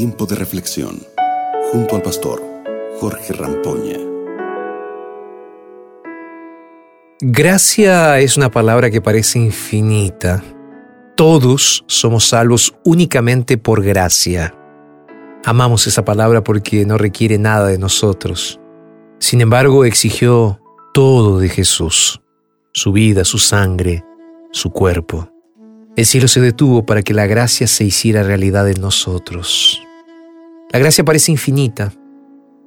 Tiempo de reflexión junto al pastor Jorge Rampoña. Gracia es una palabra que parece infinita. Todos somos salvos únicamente por gracia. Amamos esa palabra porque no requiere nada de nosotros. Sin embargo, exigió todo de Jesús, su vida, su sangre, su cuerpo. El cielo se detuvo para que la gracia se hiciera realidad en nosotros. La gracia parece infinita.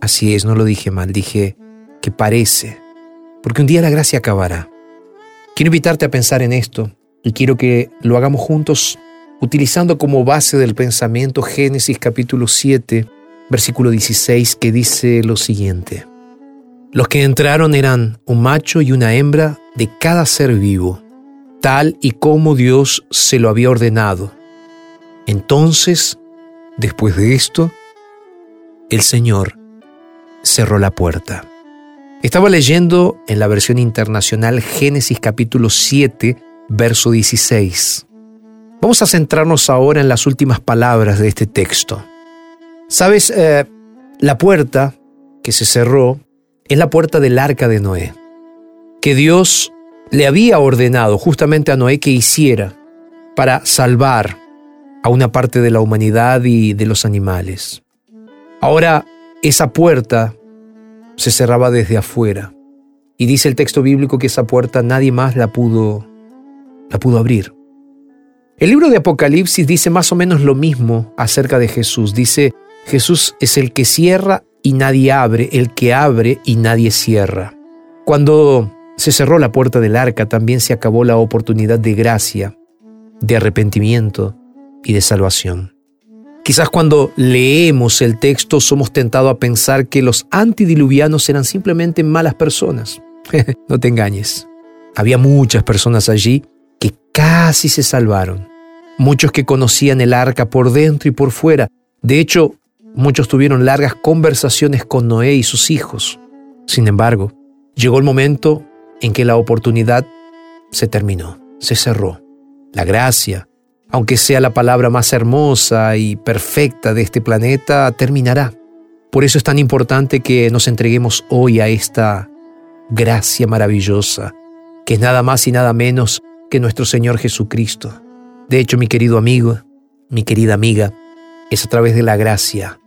Así es, no lo dije mal, dije que parece, porque un día la gracia acabará. Quiero invitarte a pensar en esto y quiero que lo hagamos juntos utilizando como base del pensamiento Génesis capítulo 7, versículo 16, que dice lo siguiente. Los que entraron eran un macho y una hembra de cada ser vivo, tal y como Dios se lo había ordenado. Entonces, después de esto, el Señor cerró la puerta. Estaba leyendo en la versión internacional Génesis capítulo 7, verso 16. Vamos a centrarnos ahora en las últimas palabras de este texto. Sabes, eh, la puerta que se cerró es la puerta del arca de Noé, que Dios le había ordenado justamente a Noé que hiciera para salvar a una parte de la humanidad y de los animales. Ahora, esa puerta se cerraba desde afuera. Y dice el texto bíblico que esa puerta nadie más la pudo la pudo abrir. El libro de Apocalipsis dice más o menos lo mismo acerca de Jesús. Dice, Jesús es el que cierra y nadie abre, el que abre y nadie cierra. Cuando se cerró la puerta del arca, también se acabó la oportunidad de gracia, de arrepentimiento y de salvación. Quizás cuando leemos el texto somos tentados a pensar que los antidiluvianos eran simplemente malas personas. no te engañes. Había muchas personas allí que casi se salvaron. Muchos que conocían el arca por dentro y por fuera. De hecho, muchos tuvieron largas conversaciones con Noé y sus hijos. Sin embargo, llegó el momento en que la oportunidad se terminó, se cerró. La gracia, aunque sea la palabra más hermosa y perfecta de este planeta, terminará. Por eso es tan importante que nos entreguemos hoy a esta gracia maravillosa, que es nada más y nada menos que nuestro Señor Jesucristo. De hecho, mi querido amigo, mi querida amiga, es a través de la gracia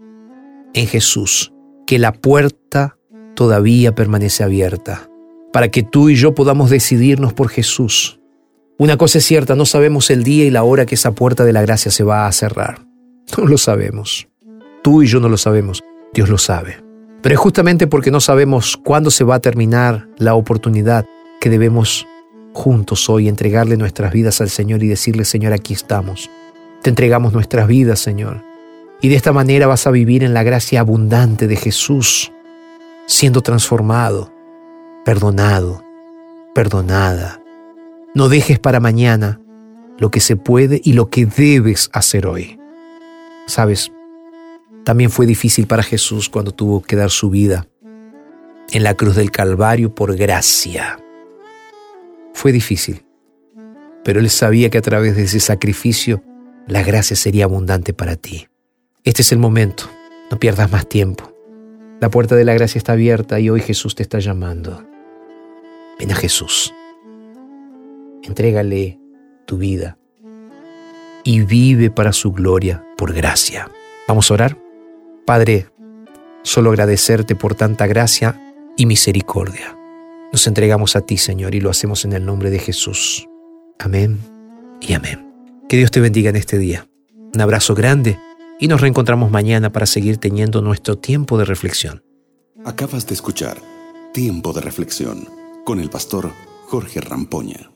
en Jesús que la puerta todavía permanece abierta, para que tú y yo podamos decidirnos por Jesús. Una cosa es cierta, no sabemos el día y la hora que esa puerta de la gracia se va a cerrar. No lo sabemos. Tú y yo no lo sabemos, Dios lo sabe. Pero es justamente porque no sabemos cuándo se va a terminar la oportunidad que debemos juntos hoy entregarle nuestras vidas al Señor y decirle, Señor, aquí estamos. Te entregamos nuestras vidas, Señor. Y de esta manera vas a vivir en la gracia abundante de Jesús, siendo transformado, perdonado, perdonada. No dejes para mañana lo que se puede y lo que debes hacer hoy. Sabes, también fue difícil para Jesús cuando tuvo que dar su vida en la cruz del Calvario por gracia. Fue difícil, pero él sabía que a través de ese sacrificio la gracia sería abundante para ti. Este es el momento, no pierdas más tiempo. La puerta de la gracia está abierta y hoy Jesús te está llamando. Ven a Jesús. Entrégale tu vida y vive para su gloria por gracia. Vamos a orar. Padre, solo agradecerte por tanta gracia y misericordia. Nos entregamos a ti, Señor, y lo hacemos en el nombre de Jesús. Amén y amén. Que Dios te bendiga en este día. Un abrazo grande y nos reencontramos mañana para seguir teniendo nuestro tiempo de reflexión. Acabas de escuchar Tiempo de Reflexión con el pastor Jorge Rampoña.